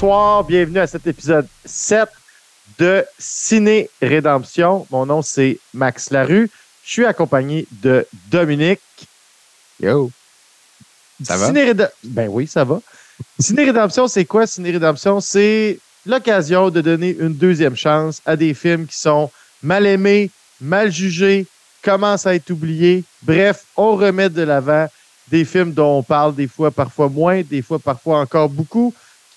bonsoir. Bienvenue à cet épisode 7 de Ciné Rédemption. Mon nom, c'est Max Larue. Je suis accompagné de Dominique. Yo. Ça va? Ciné Réda- Ben oui, ça va. Ciné Rédemption, c'est quoi? Ciné Rédemption, c'est l'occasion de donner une deuxième chance à des films qui sont mal aimés, mal jugés, commencent à être oubliés. Bref, on remet de l'avant des films dont on parle des fois, parfois moins, des fois, parfois encore beaucoup,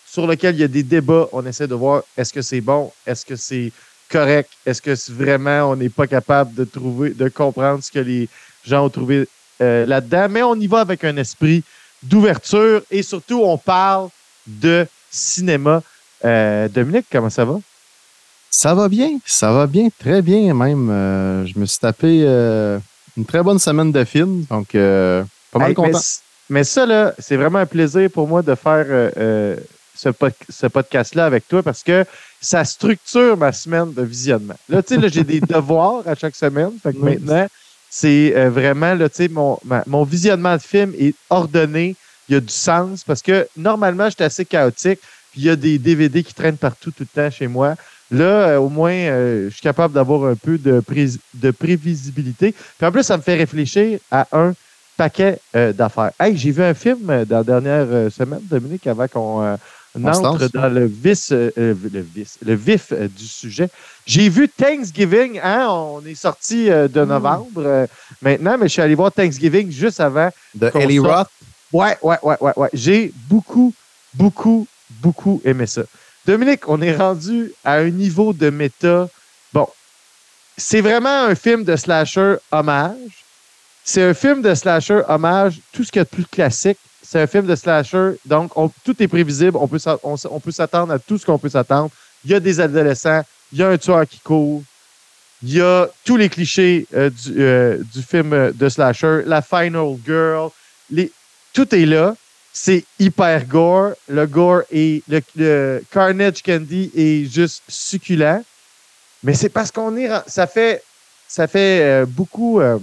sur lesquels il y a des débats. On essaie de voir est-ce que c'est bon, est-ce que c'est correct, est-ce que vraiment on n'est pas capable de trouver, de comprendre ce que les gens ont trouvé euh, là-dedans. Mais on y va avec un esprit d'ouverture et surtout, on parle de cinéma. Euh, Dominique, comment ça va? Ça va bien, ça va bien, très bien même. Euh, je me suis tapé une très bonne semaine de films, donc euh, pas mal Hey, content. mais ça, là, c'est vraiment un plaisir pour moi de faire ce, pod- ce podcast-là avec toi parce que ça structure ma semaine de visionnement. Là, tu sais, là, j'ai des devoirs à chaque semaine. Fait que Oui. maintenant, c'est euh, vraiment, là, tu sais, mon, ma- mon visionnement de film est ordonné. Il y a du sens parce que normalement, j'étais assez chaotique. Puis il y a des DVD qui traînent partout tout le temps chez moi. Là, euh, au moins, euh, je suis capable d'avoir un peu de, pré- de prévisibilité. Puis en plus, ça me fait réfléchir à un paquet euh, d'affaires. Hey, j'ai vu un film dans la dernière semaine, Dominique, avant qu'on On se entre lance, dans le vice, euh, euh, le vice, le vif euh, du sujet. J'ai vu Thanksgiving, hein? On est sorti euh, de novembre euh, maintenant, mais je suis allé voir Thanksgiving juste avant. De Ellie. Roth, Ouais, ouais, ouais, ouais, ouais. J'ai beaucoup, beaucoup, beaucoup aimé ça. Dominique, on est rendu à un niveau de méta. Bon, c'est vraiment un film de slasher hommage. C'est un film de slasher hommage, tout ce qu'il y a de plus classique. C'est un film de slasher, donc on- tout est prévisible. On peut, s'attendre à tout ce qu'on peut s'attendre. Il y a des adolescents, il y a un tueur qui court, il y a tous les clichés euh, du, euh, du film de slasher, la final girl, tout est là. C'est hyper gore. Le gore et le, Carnage Candy est juste succulent. Mais c'est parce qu'on est. Ça fait, ça fait euh, beaucoup. euh,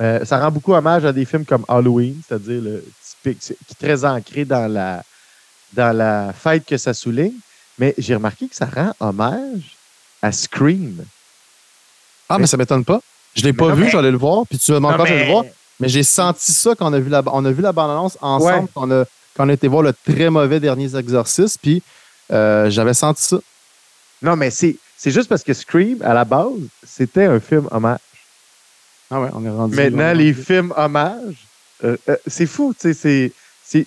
euh, ça rend beaucoup hommage à des films comme Halloween, c'est-à-dire le typique, qui est très ancré dans la, dans la fête que ça souligne. Mais j'ai remarqué que ça rend hommage à Scream. ah, mais ça m'étonne pas. Je l'ai Mais pas non, vu, mais- j'allais le voir, puis tu de le mais- voir, mais j'ai senti ça quand on a vu la, on a vu la bande-annonce ensemble, Ouais. quand, on a, quand on a été voir le très mauvais dernier exorcisme, puis euh, j'avais senti ça. Non, mais c'est c'est juste parce que Scream, à la base, c'était un film hommage. Ah ouais, on est rendu. Maintenant, les films hommages, euh, euh, c'est fou, tu sais,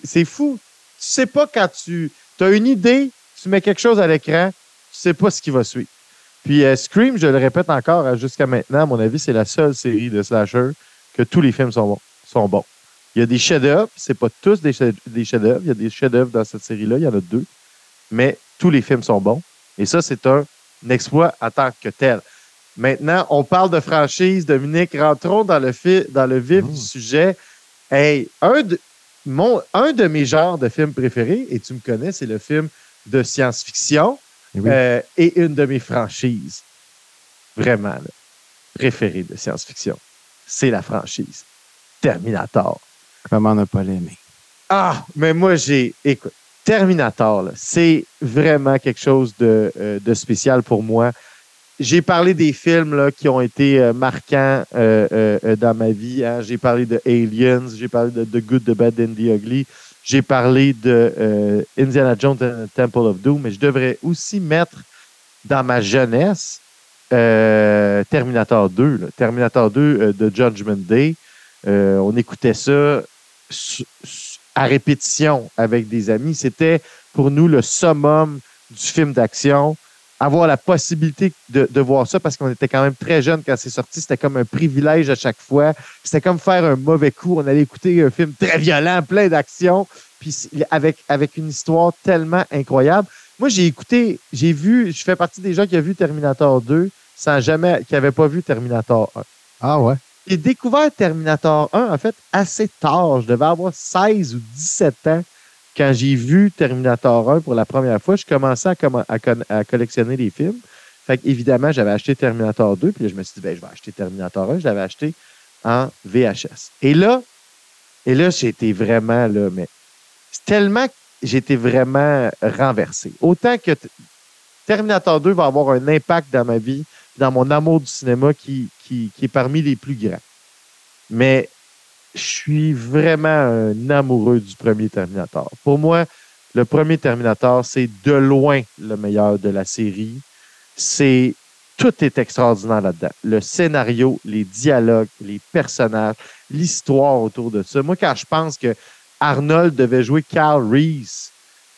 c'est- fou. Tu sais pas quand tu as une idée, tu mets quelque chose à l'écran, tu sais pas ce qui va suivre. Puis euh, Scream, je le répète encore jusqu'à maintenant, à mon avis, c'est la seule série de slasher que tous les films sont bons. Sont bons. Il y a des chefs-d'œuvre, c'est pas tous des chefs- des chefs-d'œuvre, il y a des chefs-d'œuvre dans cette série-là, il y en a deux, mais tous les films sont bons. Et ça, c'est un exploit en tant que tel. Maintenant, on parle de franchise. Dominique, rentrons dans le, dans le vif Mmh. du sujet. Hey, un de, mon, un de mes genres de films préférés, et tu me connais, c'est le film de science-fiction Eh oui. euh, et une de mes franchises vraiment là, préférées de science-fiction. C'est la franchise Terminator. Comment ne pas l'aimer? Ah, mais moi, j'ai. Écoute, Terminator, c'est vraiment quelque chose de, euh, de spécial pour moi. J'ai parlé des films qui ont été euh, marquants euh, euh, dans ma vie. hein. J'ai parlé de Aliens, j'ai parlé de The Good, The Bad and The Ugly. J'ai parlé de Indiana Jones and the Temple of Doom, mais je devrais aussi mettre dans ma jeunesse Terminator 2. là. Terminator 2 euh, de Judgment Day. On écoutait ça à répétition avec des amis. C'était pour nous le summum du film d'action. Avoir la possibilité de, de voir ça parce qu'on était quand même très jeunes quand c'est sorti. C'était comme un privilège à chaque fois. C'était comme faire un mauvais coup. On allait écouter un film très violent, plein d'action, puis avec, avec une histoire tellement incroyable. Moi, j'ai écouté, j'ai vu, je fais partie des gens qui ont vu Terminator 2 sans jamais, qui n'avaient pas vu Terminator 1. Ah ouais? J'ai découvert Terminator 1, en fait, assez tard. Je devais avoir 16 ou 17 ans quand j'ai vu Terminator 1 pour la première fois. Je commençais à, collectionner les films. Fait évidemment, j'avais acheté Terminator 2, puis là, je me suis dit, ben, je vais acheter Terminator 1. Je l'avais acheté en VHS. Et là, et là, été vraiment là, mais c'est tellement été vraiment renversé. Autant que Terminator 2 va avoir un impact dans ma vie, dans mon amour du cinéma qui, qui est parmi les plus grands. Mais je suis vraiment un amoureux du premier Terminator. Pour moi, le premier Terminator, c'est de loin le meilleur de la série. C'est tout est extraordinaire là-dedans. Le scénario, les dialogues, les personnages, l'histoire autour de ça. Moi, quand je pense que Arnold devait jouer Carl Reese,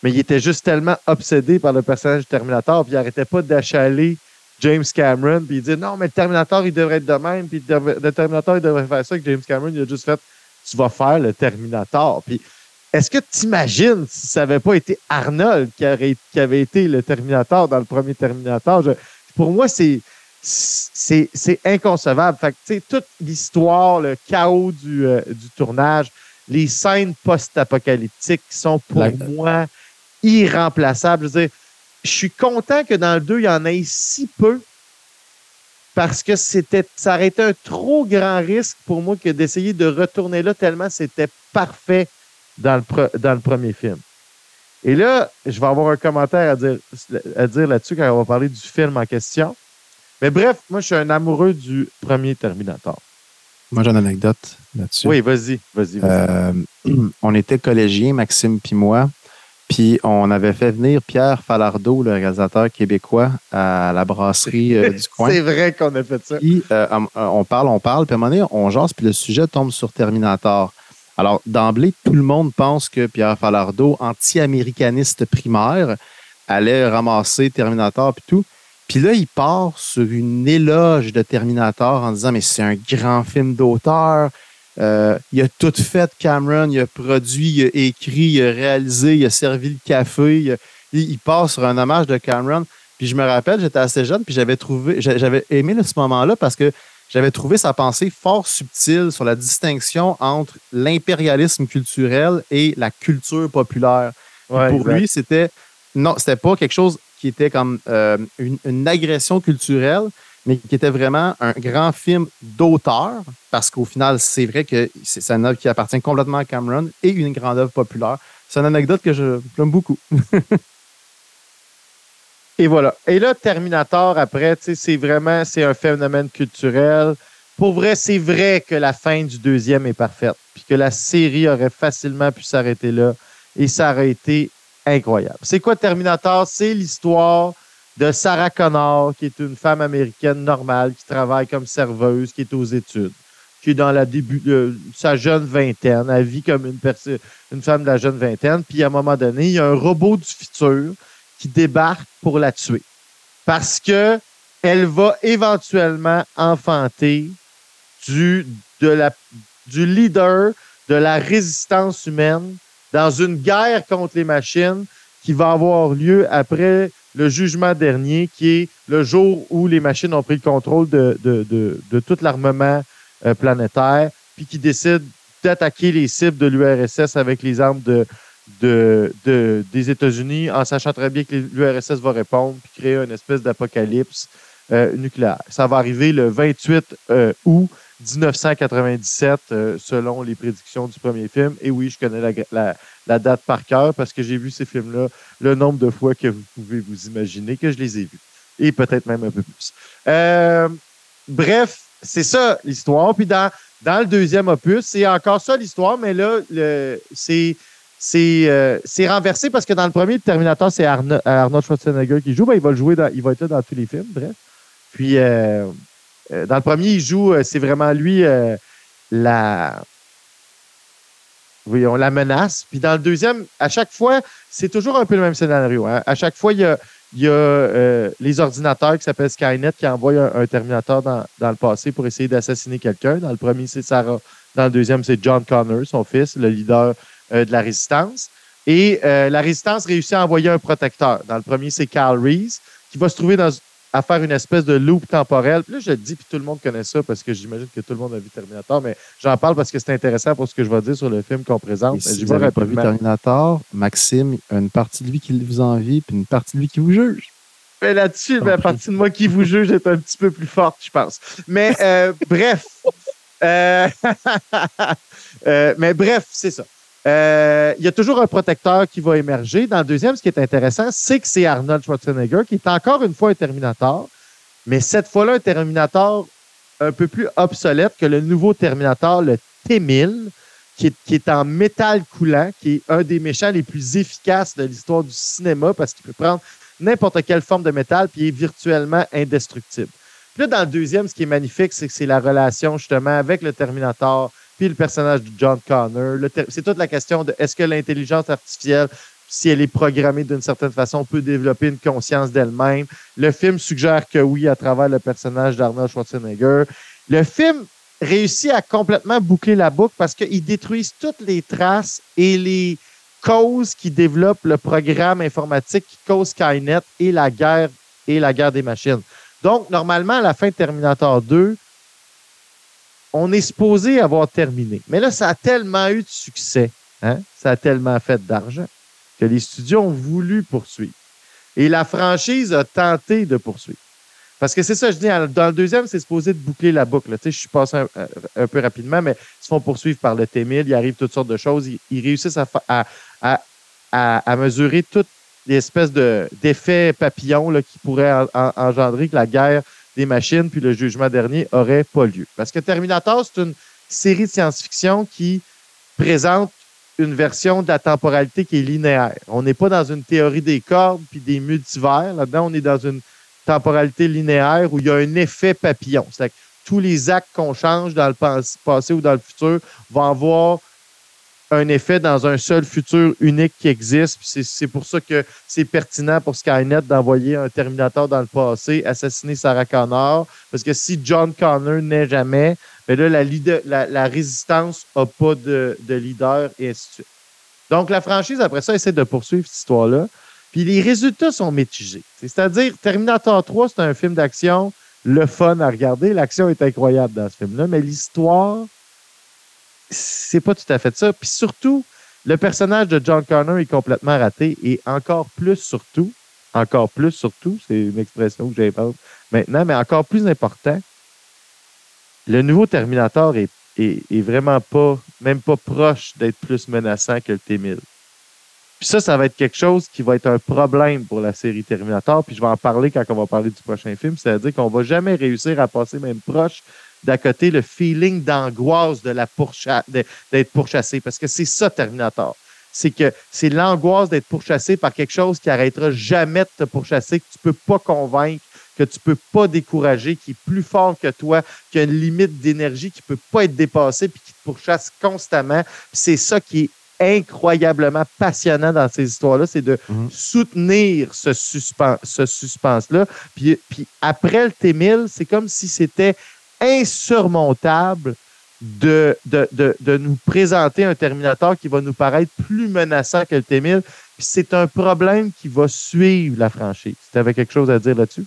mais il était juste tellement obsédé par le personnage du Terminator, puis il n'arrêtait pas d'achaler James Cameron, puis il dit non, mais le Terminator, il devrait être de même, puis le Terminator, il devrait faire ça, que James Cameron, il a juste fait tu vas faire le Terminator. Puis est-ce que tu imagines si ça n'avait pas été Arnold qui, avait été le Terminator dans le premier Terminator? pour moi, c'est c'est inconcevable. Fait que, toute l'histoire, le chaos du, euh, du, tournage, les scènes post-apocalyptiques sont pour moi irremplaçables. Je, je suis content que dans le 2, il y en ait si peu parce que c'était ça aurait été un trop grand risque pour moi que d'essayer de retourner là tellement c'était parfait dans le, dans le premier film. Et là, je vais avoir un commentaire à dire, à dire là-dessus quand on va parler du film en question. Mais bref, moi, je suis un amoureux du premier Terminator. Moi, j'ai une anecdote là-dessus. Oui, vas-y, vas-y. Euh, on était collégiens, Maxime puis moi, puis on avait fait venir Pierre Falardeau, le réalisateur québécois, à la brasserie euh, du coin. C'est vrai qu'on a fait ça. Puis euh, on parle, on parle, puis à un moment donné, on jase, puis le sujet tombe sur Terminator. Alors, d'emblée, tout le monde pense que Pierre Falardeau, anti-américaniste primaire, allait ramasser Terminator puis tout. Puis là, il part sur une éloge de Terminator en disant Mais c'est un grand film d'auteur. Euh, il a tout fait, Cameron. Il a produit, il a écrit, il a réalisé, il a servi le café. Il, il part sur un hommage de Cameron. Puis je me rappelle, j'étais assez jeune, puis j'avais trouvé, j'avais aimé ce moment-là parce que j'avais trouvé sa pensée fort subtile sur la distinction entre l'impérialisme culturel et la culture populaire. pour lui, c'était non, c'était pas quelque chose qui était comme euh, une, agression culturelle, mais qui était vraiment un grand film d'auteur, parce qu'au final, c'est vrai que c'est une œuvre qui appartient complètement à Cameron et une grande œuvre populaire. C'est une anecdote que je j'aime beaucoup. Et voilà. Et là, Terminator, après, c'est vraiment c'est un phénomène culturel. Pour vrai, c'est vrai que la fin du deuxième est parfaite, puis que la série aurait facilement pu s'arrêter là, et ça aurait été incroyable. C'est quoi Terminator? C'est l'histoire de Sarah Connor, qui est une femme américaine normale, qui travaille comme serveuse, qui est aux études, qui est dans la début de sa jeune vingtaine. Elle vit comme une, une femme de la jeune vingtaine. Puis à un moment donné, il y a un robot du futur qui débarque pour la tuer. Parce que elle va éventuellement enfanter du, de la, du leader de la résistance humaine dans une guerre contre les machines qui va avoir lieu après le jugement dernier, qui est le jour où les machines ont pris le contrôle de, de, de, de tout l'armement euh, planétaire, puis qui décident d'attaquer les cibles de l'URSS avec les armes de, de, de, des États-Unis en sachant très bien que l'URSS va répondre puis créer une espèce d'apocalypse euh, nucléaire. Ça va arriver le 28 euh, août 1997 euh, selon les prédictions du premier film. Et oui, je connais la, date par cœur parce que j'ai vu ces films-là le nombre de fois que vous pouvez vous imaginer que je les ai vus. Et peut-être même un peu plus. bref, c'est ça l'histoire. Puis dans, dans le deuxième opus, c'est encore ça l'histoire, mais là, c'est euh, c'est renversé parce que dans le premier, Terminator, c'est Arnold Schwarzenegger qui joue. Ben, il va le jouer, il va être là dans tous les films, bref. Puis, euh, euh, dans le premier, il joue, c'est vraiment lui la. Oui, on la menace. Puis dans le deuxième, à chaque fois, c'est toujours un peu le même scénario. Hein. À chaque fois, il y a, les ordinateurs qui s'appellent Skynet qui envoient un, Terminator dans, le passé pour essayer d'assassiner quelqu'un. Dans le premier, c'est Sarah. Dans le deuxième, c'est John Connor, son fils, le leader euh, de la résistance. Et euh, la résistance réussit à envoyer un protecteur. Dans le premier, c'est Carl Reese, qui va se trouver dans, à faire une espèce de loop temporel. Puis là, je le dis, puis tout le monde connaît ça parce que j'imagine que tout le monde a vu Terminator, mais j'en parle parce que c'est intéressant pour ce que je vais dire sur le film qu'on présente. si vous n'avez pas vu Terminator, Maxime, une partie de lui qui vous envie, puis une partie de lui qui vous juge. Mais là-dessus, la partie de moi qui vous juge est un petit peu plus forte, je pense. Mais euh, bref. mais bref, c'est ça. Euh, il y a toujours un protecteur qui va émerger. Dans le deuxième, ce qui est intéressant, c'est que c'est Arnold Schwarzenegger qui est encore une fois un Terminator, mais cette fois-là, un Terminator un peu plus obsolète que le nouveau Terminator, le T-1000, qui est, qui est en métal coulant, qui est un des méchants les plus efficaces de l'histoire du cinéma parce qu'il peut prendre n'importe quelle forme de métal puis il est virtuellement indestructible. Puis là, dans le deuxième, ce qui est magnifique, c'est que c'est la relation justement avec le Terminator, puis le personnage de John Connor. C'est toute la question de est-ce que l'intelligence artificielle, si elle est programmée d'une certaine façon, peut développer une conscience d'elle-même. Le film suggère que oui, à travers le personnage d'Arnold Schwarzenegger. Le film réussit à complètement boucler la boucle parce qu'ils détruisent toutes les traces et les causes qui développent le programme informatique qui cause Skynet et la guerre et la guerre des machines. Donc, normalement, à la fin de Terminator 2, on est supposé avoir terminé. Mais là, ça a tellement eu de succès, hein? ça a tellement fait d'argent que les studios ont voulu poursuivre. Et la franchise a tenté de poursuivre. Parce que c'est ça, je dis, dans le deuxième, c'est supposé de boucler la boucle. Tu sais, je suis passé un, peu rapidement, mais ils se font poursuivre par le T-1000, il arrive toutes sortes de choses, ils, réussissent à, mesurer toutes les espèces d'effets papillons qui pourraient engendrer que la guerre des machines puis le jugement dernier aurait pas lieu. Parce que Terminator, c'est une série de science-fiction qui présente une version de la temporalité qui est linéaire. On n'est pas dans une théorie des cordes puis des multivers. Là-dedans, on est dans une temporalité linéaire où il y a un effet papillon. C'est-à-dire que tous les actes qu'on change dans le passé ou dans le futur vont avoir un effet dans un seul futur unique qui existe. C'est pour ça que c'est pertinent pour Skynet d'envoyer un Terminator dans le passé, assassiner Sarah Connor. Parce que si John Connor n'est jamais, mais ben là, la, résistance n'a pas de, de, leader et ainsi de suite. Donc, la franchise, après ça, essaie de poursuivre cette histoire-là. Puis les résultats sont mitigés. C'est-à-dire, Terminator 3, c'est un film d'action, le fun à regarder. L'action est incroyable dans ce film-là, mais l'histoire, c'est pas tout à fait ça. Puis surtout, le personnage de John Connor est complètement raté et encore plus surtout, encore plus surtout, c'est une expression que j'invente maintenant, mais encore plus important, le nouveau Terminator est, est, vraiment pas, même pas proche d'être plus menaçant que le T-1000. Puis ça, ça va être quelque chose qui va être un problème pour la série Terminator. Puis je vais en parler quand on va parler du prochain film. C'est-à-dire qu'on va jamais réussir à passer même proche d'à côté le feeling d'angoisse de la d'être pourchassé. Parce que c'est ça, Terminator. C'est que c'est l'angoisse d'être pourchassé par quelque chose qui arrêtera jamais de te pourchasser, que tu peux pas convaincre, que tu peux pas décourager, qui est plus fort que toi, qui a une limite d'énergie qui peut pas être dépassée puis qui te pourchasse constamment. C'est ça qui est incroyablement passionnant dans ces histoires-là, c'est de mhm. soutenir ce, suspense, ce suspense-là. Puis, puis après le T-1000, c'est comme si c'était insurmontable de, nous présenter un Terminator qui va nous paraître plus menaçant que le T-1000. Puis c'est un problème qui va suivre la franchise. Tu avais quelque chose à dire là-dessus?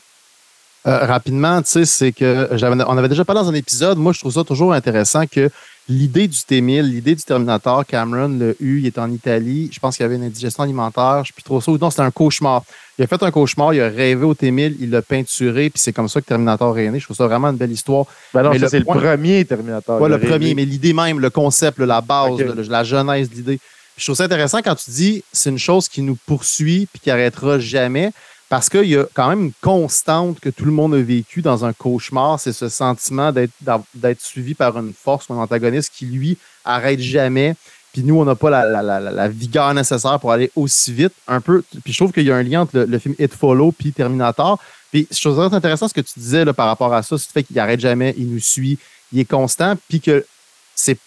Euh, rapidement, tu sais, c'est que on avait déjà parlé dans un épisode. Moi, je trouve ça toujours intéressant que l'idée du T-1000, l'idée du Terminator, Cameron l'a eu, il est en Italie. Je pense qu'il y avait une indigestion alimentaire. Je ne trop ça. Non, c'était un cauchemar. Il a fait un cauchemar, il a rêvé au T-1000, il l'a peinturé, puis c'est comme ça que Terminator est né. Je trouve ça vraiment une belle histoire. Ben non, c'est le premier Terminator. Oui, le premier, mais l'idée même, le concept, la base, la genèse de l'idée. Je trouve ça intéressant quand tu dis c'est une chose qui nous poursuit puis qui arrêtera jamais. Parce qu'il y a quand même une constante que tout le monde a vécu dans un cauchemar, c'est ce sentiment d'être suivi par une force, un antagoniste qui, lui, arrête jamais. Puis nous, on n'a pas la, vigueur nécessaire pour aller aussi vite. Un peu. Puis je trouve qu'il y a un lien entre le, film It Follow puis Terminator. Puis je trouve ça intéressant ce que tu disais là, par rapport à ça, c'est le fait qu'il arrête jamais, il nous suit, il est constant, puis que c'est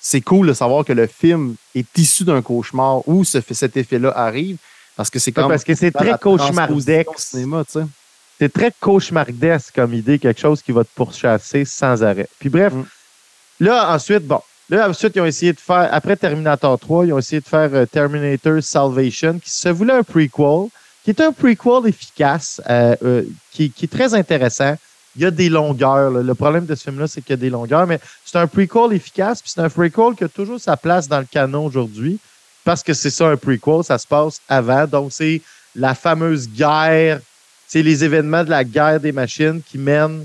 c'est cool de savoir que le film est issu d'un cauchemar où ce, cet effet-là arrive. Parce que c'est comme. parce que c'est très cauchemardesque. C'est très cauchemardesque comme idée, quelque chose qui va te pourchasser sans arrêt. Puis bref, mm. là, ensuite, bon. Là, ensuite, ils ont essayé de faire, après Terminator 3, ils ont essayé de faire euh, Terminator Salvation, qui se voulait un prequel, qui est un prequel efficace, euh, euh, qui, est très intéressant. Il y a des longueurs. Le problème de ce film-là, c'est qu'il y a des longueurs, mais c'est un prequel efficace, puis c'est un prequel qui a toujours sa place dans le canon aujourd'hui parce que c'est ça un prequel, ça se passe avant. Donc, c'est la fameuse guerre, c'est les événements de la guerre des machines qui mènent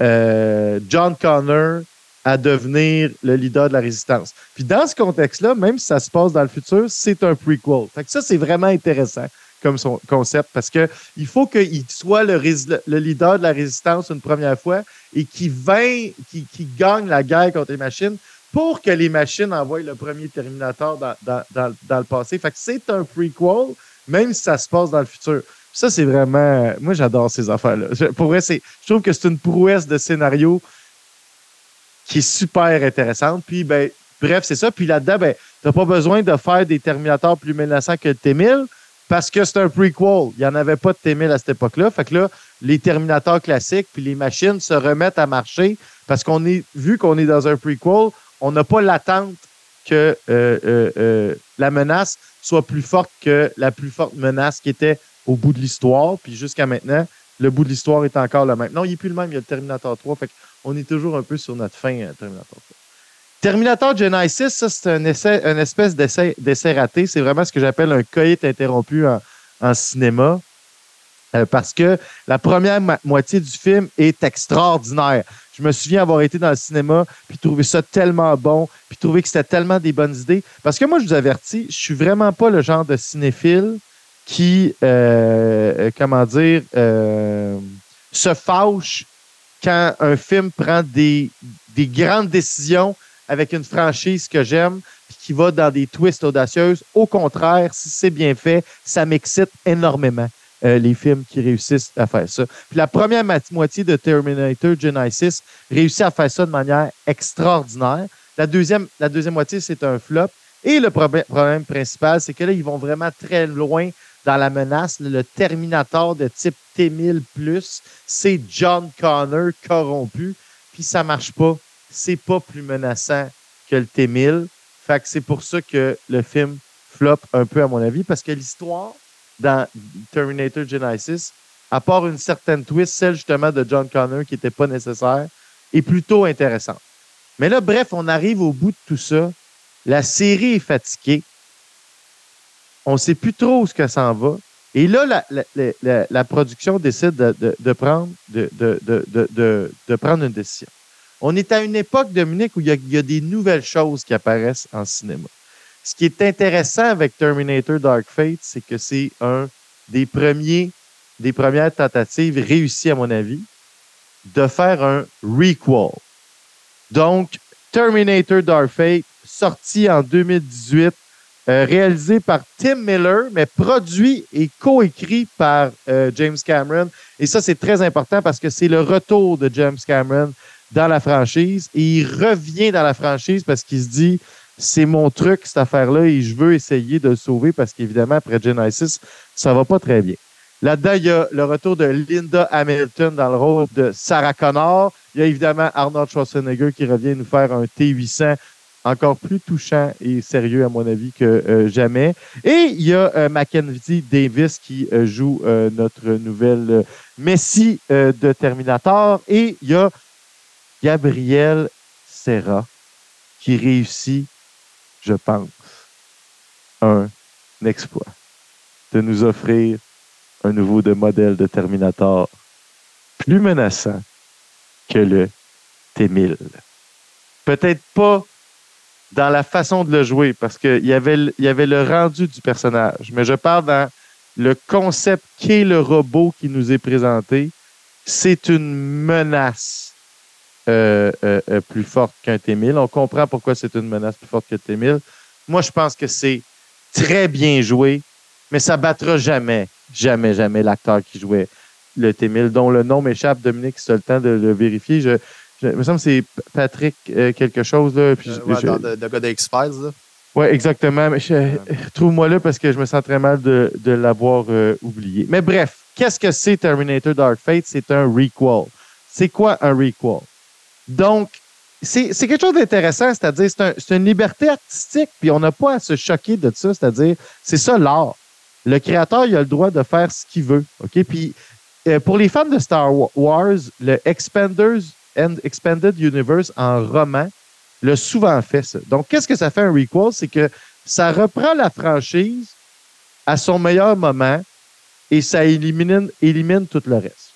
John Connor à devenir le leader de la résistance. Puis dans ce contexte-là, même si ça se passe dans le futur, c'est un prequel. Fait que ça, c'est vraiment intéressant comme son concept parce que il faut qu'il soit le, le, leader de la résistance une première fois et qu'il qui, qui gagne la guerre contre les machines pour que les machines envoient le premier Terminator dans, dans, dans, dans le passé. Fait que c'est un prequel, même si ça se passe dans le futur. Ça, c'est vraiment. Moi, j'adore ces affaires-là. Pour vrai, je trouve que c'est une prouesse de scénario qui est super intéressante. Puis, ben, bref, c'est ça. Puis là-dedans, ben, tu n'as pas besoin de faire des Terminators plus menaçants que le T-1000 parce que c'est un prequel. Il n'y en avait pas de T-1000 à cette époque-là. Fait que là, les Terminators classiques puis les machines se remettent à marcher parce qu'on est, vu qu'on est dans un prequel, on n'a pas l'attente que euh, euh, euh, la menace soit plus forte que la plus forte menace qui était au bout de l'histoire. Puis jusqu'à maintenant, le bout de l'histoire est encore le même. Non, il n'est plus le même. Il y a le Terminator 3. Fait on est toujours un peu sur notre fin, Terminator 3. Terminator Genesis, ça, c'est un, essai, un espèce d'essai, raté. C'est vraiment ce que j'appelle un coït interrompu en, cinéma. parce que la première moitié du film est extraordinaire. Je me souviens avoir été dans le cinéma, puis trouver ça tellement bon, puis trouver que c'était tellement des bonnes idées. Parce que moi, je vous avertis, je suis vraiment pas le genre de cinéphile qui, euh, euh, comment dire, euh, se fâche quand un film prend des, des grandes décisions avec une franchise que j'aime, puis qui va dans des twists audacieuses. Au contraire, si c'est bien fait, ça m'excite énormément. Euh, les films qui réussissent à faire ça. Puis la première moitié de Terminator Genesis réussit à faire ça de manière extraordinaire. La deuxième, la deuxième moitié, c'est un flop. Et le problème, principal, c'est que là, ils vont vraiment très loin dans la menace. Le Terminator de type T1000+, c'est John Connor corrompu, puis ça marche pas. C'est pas plus menaçant que le T1000. Fait que c'est pour ça que le film flop un peu, à mon avis, parce que l'histoire dans Terminator Genesis, à part une certaine twist, celle justement de John Connor qui n'était pas nécessaire, est plutôt intéressante. Mais là, bref, on arrive au bout de tout ça. La série est fatiguée. On ne sait plus trop où ce que ça en va. Et là, la, production décide de, prendre, une décision. On est à une époque, Dominique, où il y, a, il y a des nouvelles choses qui apparaissent en cinéma. Ce qui est intéressant avec Terminator Dark Fate, c'est que c'est un des premiers, des premières tentatives réussies, à mon avis, de faire un requel. Donc, Terminator Dark Fate, sorti en 2018, euh, réalisé par Tim Miller, mais produit et coécrit par euh, James Cameron. Et ça, c'est très important parce que c'est le retour de James Cameron dans la franchise. Et il revient dans la franchise parce qu'il se dit, c'est mon truc, cette affaire-là, et je veux essayer de le sauver parce qu'évidemment, après Genesis, ça va pas très bien. Là-dedans, il y a le retour de Linda Hamilton dans le rôle de Sarah Connor. Il y a évidemment Arnold Schwarzenegger qui revient nous faire un T800 encore plus touchant et sérieux, à mon avis, que euh, jamais. Et il y a euh, Mackenzie Davis qui euh, joue notre nouvelle Messi de Terminator. Et il y a Gabriel Serra qui réussit je pense, un exploit de nous offrir un nouveau de modèle de Terminator plus menaçant que le T-1000. Peut-être pas dans la façon de le jouer, parce qu'il y, avait, y avait le rendu du personnage, mais je parle dans le concept qu'est le robot qui nous est présenté. C'est une menace euh, euh, euh, plus forte qu'un T-1000. On comprend pourquoi c'est une menace plus forte que le T-1000. Moi, je pense que c'est très bien joué, mais ça battra jamais, jamais, jamais l'acteur qui jouait le T-1000, dont le nom m'échappe, Dominique, as le temps de le vérifier. Je, me semble que c'est Patrick quelque chose. Là, puis de, de gars d'X-Files. Oui, exactement. Mais trouve-moi là parce que je me sens très mal de, de l'avoir oublié. Mais bref, qu'est-ce que c'est Terminator Dark Fate? C'est un requel. C'est quoi un requel? Donc, c'est quelque chose d'intéressant, c'est-à-dire c'est une liberté artistique, puis on n'a pas à se choquer de ça, c'est-à-dire c'est ça l'art. Le créateur, il a le droit de faire ce qu'il veut. OK? Puis euh, pour les fans de Star Wars, le Expanders and Expanded Universe en roman l'a souvent fait ça. Donc, qu'est-ce que ça fait un requel? C'est que ça reprend la franchise à son meilleur moment et ça élimine, élimine tout le reste.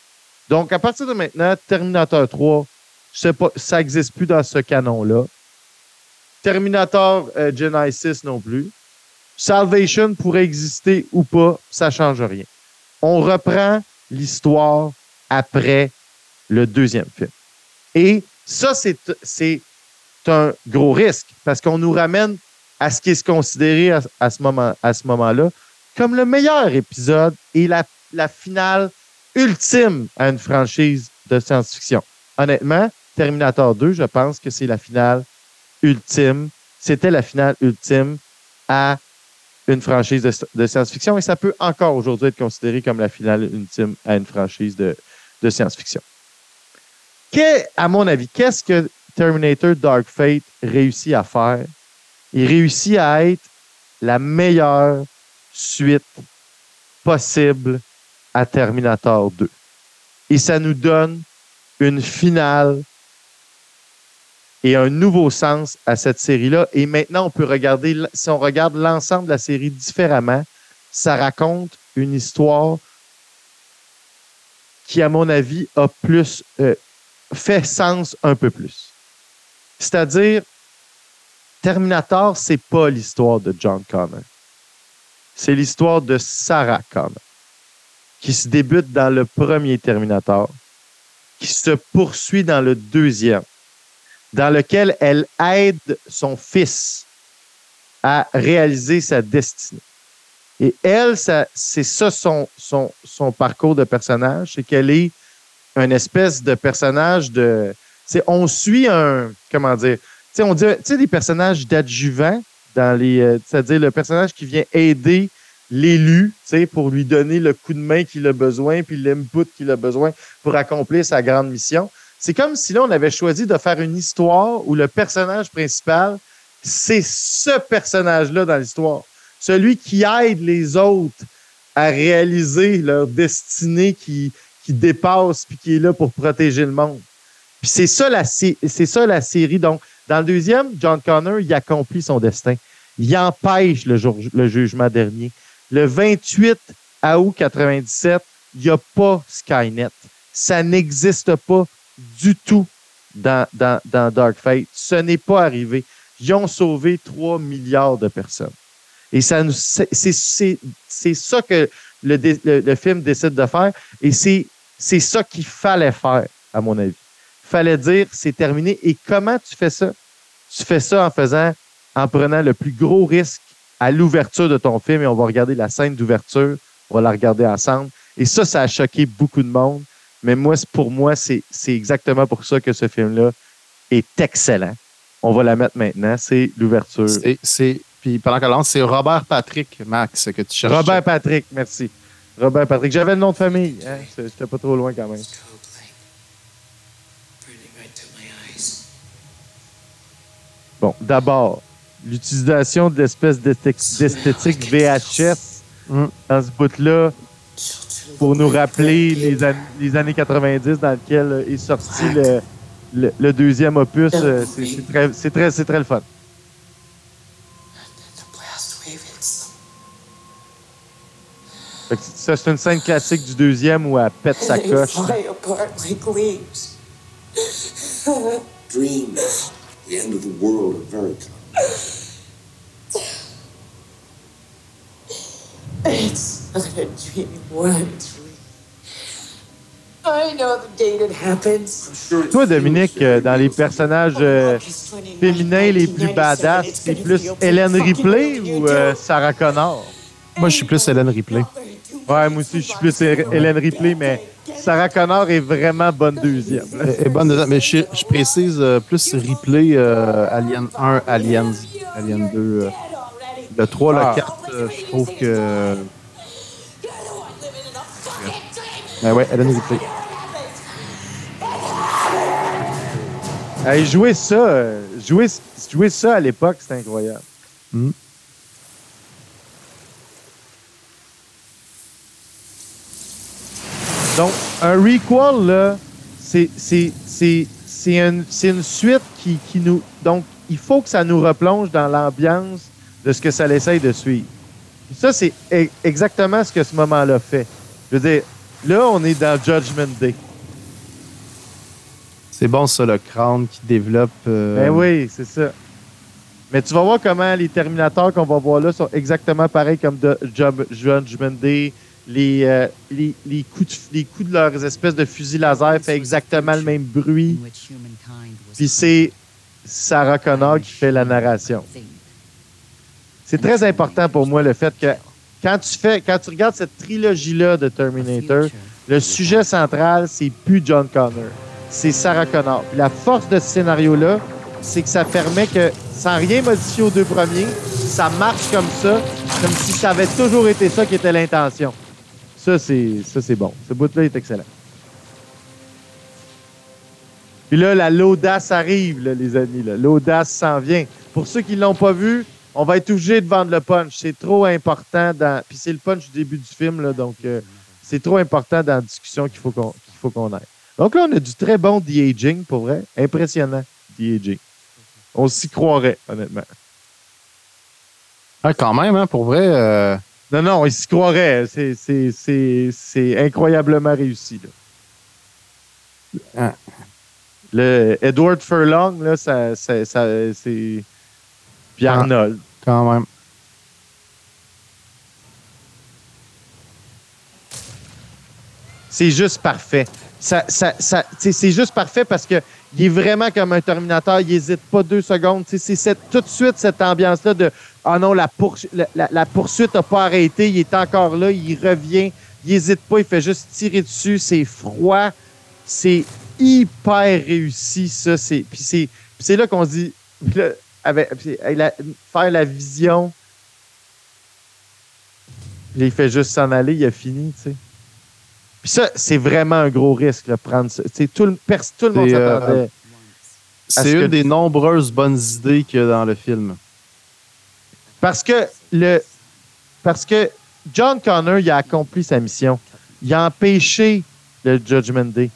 Donc, à partir de maintenant, Terminator 3, Je sais pas, ça n'existe plus dans ce canon-là. Terminator euh, Genesis non plus. Salvation pourrait exister ou pas, ça change rien. On reprend l'histoire après le deuxième film. Et ça, c'est, un gros risque parce qu'on nous ramène à ce qui est considéré à, ce, moment-là comme le meilleur épisode et la, finale ultime à une franchise de science-fiction. Honnêtement, Terminator 2, je pense que c'est la finale ultime. C'était la finale ultime à une franchise de, science-fiction et ça peut encore aujourd'hui être considéré comme la finale ultime à une franchise de science-fiction. Qu'est- À mon avis, qu'est-ce que Terminator Dark Fate réussit à faire? Il réussit à être la meilleure suite possible à Terminator 2. Et ça nous donne une finale et un nouveau sens à cette série-là. Et maintenant, on peut regarder, si on regarde l'ensemble de la série différemment, ça raconte une histoire qui, à mon avis, a plus euh, fait sens un peu plus. C'est-à-dire, Terminator, c'est pas l'histoire de John Connor. C'est l'histoire de Sarah Connor, qui se débute dans le premier Terminator, qui se poursuit dans le deuxième, dans lequel elle aide son fils à réaliser sa destinée. Et elle, c'est ça son parcours de personnage, c'est qu'elle est un espèce de personnage de... on suit un... Comment dire? Tu sais, on dit, tu des personnages d'adjuvants dans les... euh, C'est-à-dire le personnage qui vient aider l'élu, tu sais, pour lui donner le coup de main qu'il a besoin, puis l'input qu'il a besoin pour accomplir sa grande mission. C'est comme si là, on avait choisi de faire une histoire où le personnage principal, c'est ce personnage-là dans l'histoire. Celui qui aide les autres à réaliser leur destinée qui, qui dépasse puis qui est là pour protéger le monde. Puis c'est ça la c'est ça la série. Donc, dans le deuxième, John Connor, il accomplit son destin. Il empêche le, jour- le jugement dernier. Le 28 août 97, il n'y a pas Skynet. Ça n'existe pas du tout dans, dans, dans Dark Fate. Ce n'est pas arrivé. Ils ont sauvé 3 milliards de personnes. Et ça c'est, ça que le, le, le film décide de faire. Et c'est, c'est ça qu'il fallait faire, à mon avis. Il fallait dire, c'est terminé. Et comment tu fais ça? Tu fais ça en faisant, en prenant le plus gros risque à l'ouverture de ton film et on va regarder la scène d'ouverture. On va la regarder ensemble. Et ça, ça a choqué beaucoup de monde. Mais moi, pour moi, c'est, exactement pour ça que ce film-là est excellent. On va la mettre maintenant. C'est l'ouverture. C'est, c'est- puis pendant qu'elle lance, c'est Robert Patrick, Max, que tu cherches. Robert Patrick, merci. Robert Patrick. J'avais le nom de famille. Hein? J'étais pas trop loin quand même. Bon, d'abord, l'utilisation de l'espèce d'esthétique VHS Mm. dans ce bout-là pour nous rappeler les, an- les années 90 dans lesquelles est sorti le, le, le deuxième opus. euh, C'est très, très, c'est très le fun. The blast wave hits them. Fait que ça, c'est une scène classique du deuxième où elle pète sa coche. fly apart like leaves. Dream. The end of the world of Vericon. It's not a dream. What a dream. I know the date it happens. Toi, Dominique, euh, dans les personnages euh, féminins les plus badass, c'est plus Hélène Ripley ou euh, Sarah Connor? Moi, je suis plus Hélène Ripley. Ouais, moi aussi, je suis plus Hé- Hélène Ripley, mais Sarah Connor est vraiment bonne deuxième. Elle est bonne dedans, mais je, je précise euh, plus Ripley, euh, Alien 1, Aliens, Alien 2. euh. le 3, Ah. le 4, euh, je trouve que. Ben ouais, Hélène Ripley. Hey, jouer ça, euh, jouer, jouer ça à l'époque, c'était incroyable. Mhm. Donc, un requel, là, c'est c'est- c'est- c'est une, une suite qui, qui nous. Donc, il faut que ça nous replonge dans l'ambiance de ce que ça l'essaye de suivre. Puis ça, c'est e- exactement ce que ce moment-là fait. Je veux dire, là, on est dans Judgment Day. C'est bon, ça, le crâne qui développe. euh, Ben oui, c'est ça. Mais tu vas voir comment les Terminators qu'on va voir là sont exactement pareils comme de Judgment Day. Les, euh, les, les, coups de, les coups de leurs espèces de fusils laser font exactement le même bruit. Puis c'est Sarah Connor qui fait la narration. C'est très important pour moi le fait que quand tu fais, quand tu regardes cette trilogie-là de Terminator, le sujet central, c'est plus John Connor, c'est Sarah Connor. Puis la force de ce scénario-là, c'est que ça permet que, sans rien modifier aux deux premiers, ça marche comme ça, comme si ça avait toujours été ça qui était l'intention. Ça, c'est bon. Ce bout-là est excellent. Puis là, la l'audace arrive, les amis. L'audace s'en vient. Pour ceux qui ne l'ont pas vu, on va être obligé de vendre le punch. C'est trop important dans. Puis c'est le punch du début du film, là, donc euh, c'est trop important dans la discussion qu'il faut qu'on qu'il faut qu'on. Donc là, on a du très bon de-aging, pour vrai. Impressionnant, de-aging. On s'y croirait, honnêtement. Ah, quand même, hein, pour vrai. euh, Non, non, on s'y croirait. C'est- incroyablement réussi. Là. Ah. Le Edward Furlong, là, ça, ça- ça- c'est. Puis Ah. Arnold. quand même. C'est juste parfait. Ça, ça, ça, c'est juste parfait parce que il est vraiment comme un Terminator. Il n'hésite pas deux secondes. C'est cette- tout de suite cette ambiance-là de Ah non, la, poursu- la, la- la poursuite n'a pas arrêté. Il est encore là. Il revient. Il n'hésite pas. Il fait juste tirer dessus. C'est froid. C'est hyper réussi, ça. Puis c'est, là qu'on se dit faire la vision. Il fait juste s'en aller. Il a fini, tu sais. Puis ça, c'est vraiment un gros risque, de prendre ça. Tout, le, tout le monde C'est, euh, s'attendait. C'est Est-ce une des nombreuses bonnes idées qu'il y a dans le film. Parce que le parce que John Connor, il a accompli sa mission. Il a empêché le Judgment Day.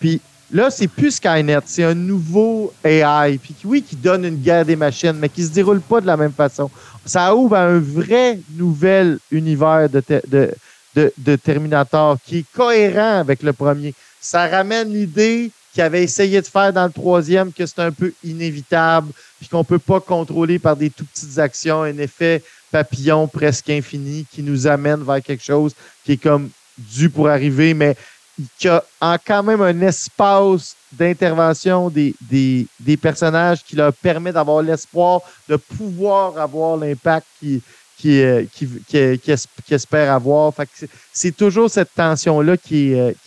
Puis là, c'est plus Skynet, c'est un nouveau AI. Puis qui- oui, qui donne une guerre des machines, mais qui se déroule pas de la même façon. Ça ouvre à un vrai nouvel univers de, de, de, Terminator qui est cohérent avec le premier. Ça ramène l'idée qu'il avait essayé de faire dans le troisième, que c'est un peu inévitable, puis qu'on peut pas contrôler par des tout petites actions, un effet papillon presque infini qui nous amène vers quelque chose qui est comme dû pour arriver, mais qui a quand même un espace d'intervention des, des, des personnages qui leur permet d'avoir l'espoir de pouvoir avoir l'impact qui, qui, qui, qui, qui es- qui espère avoir. C'est- toujours cette tension-là qui euh,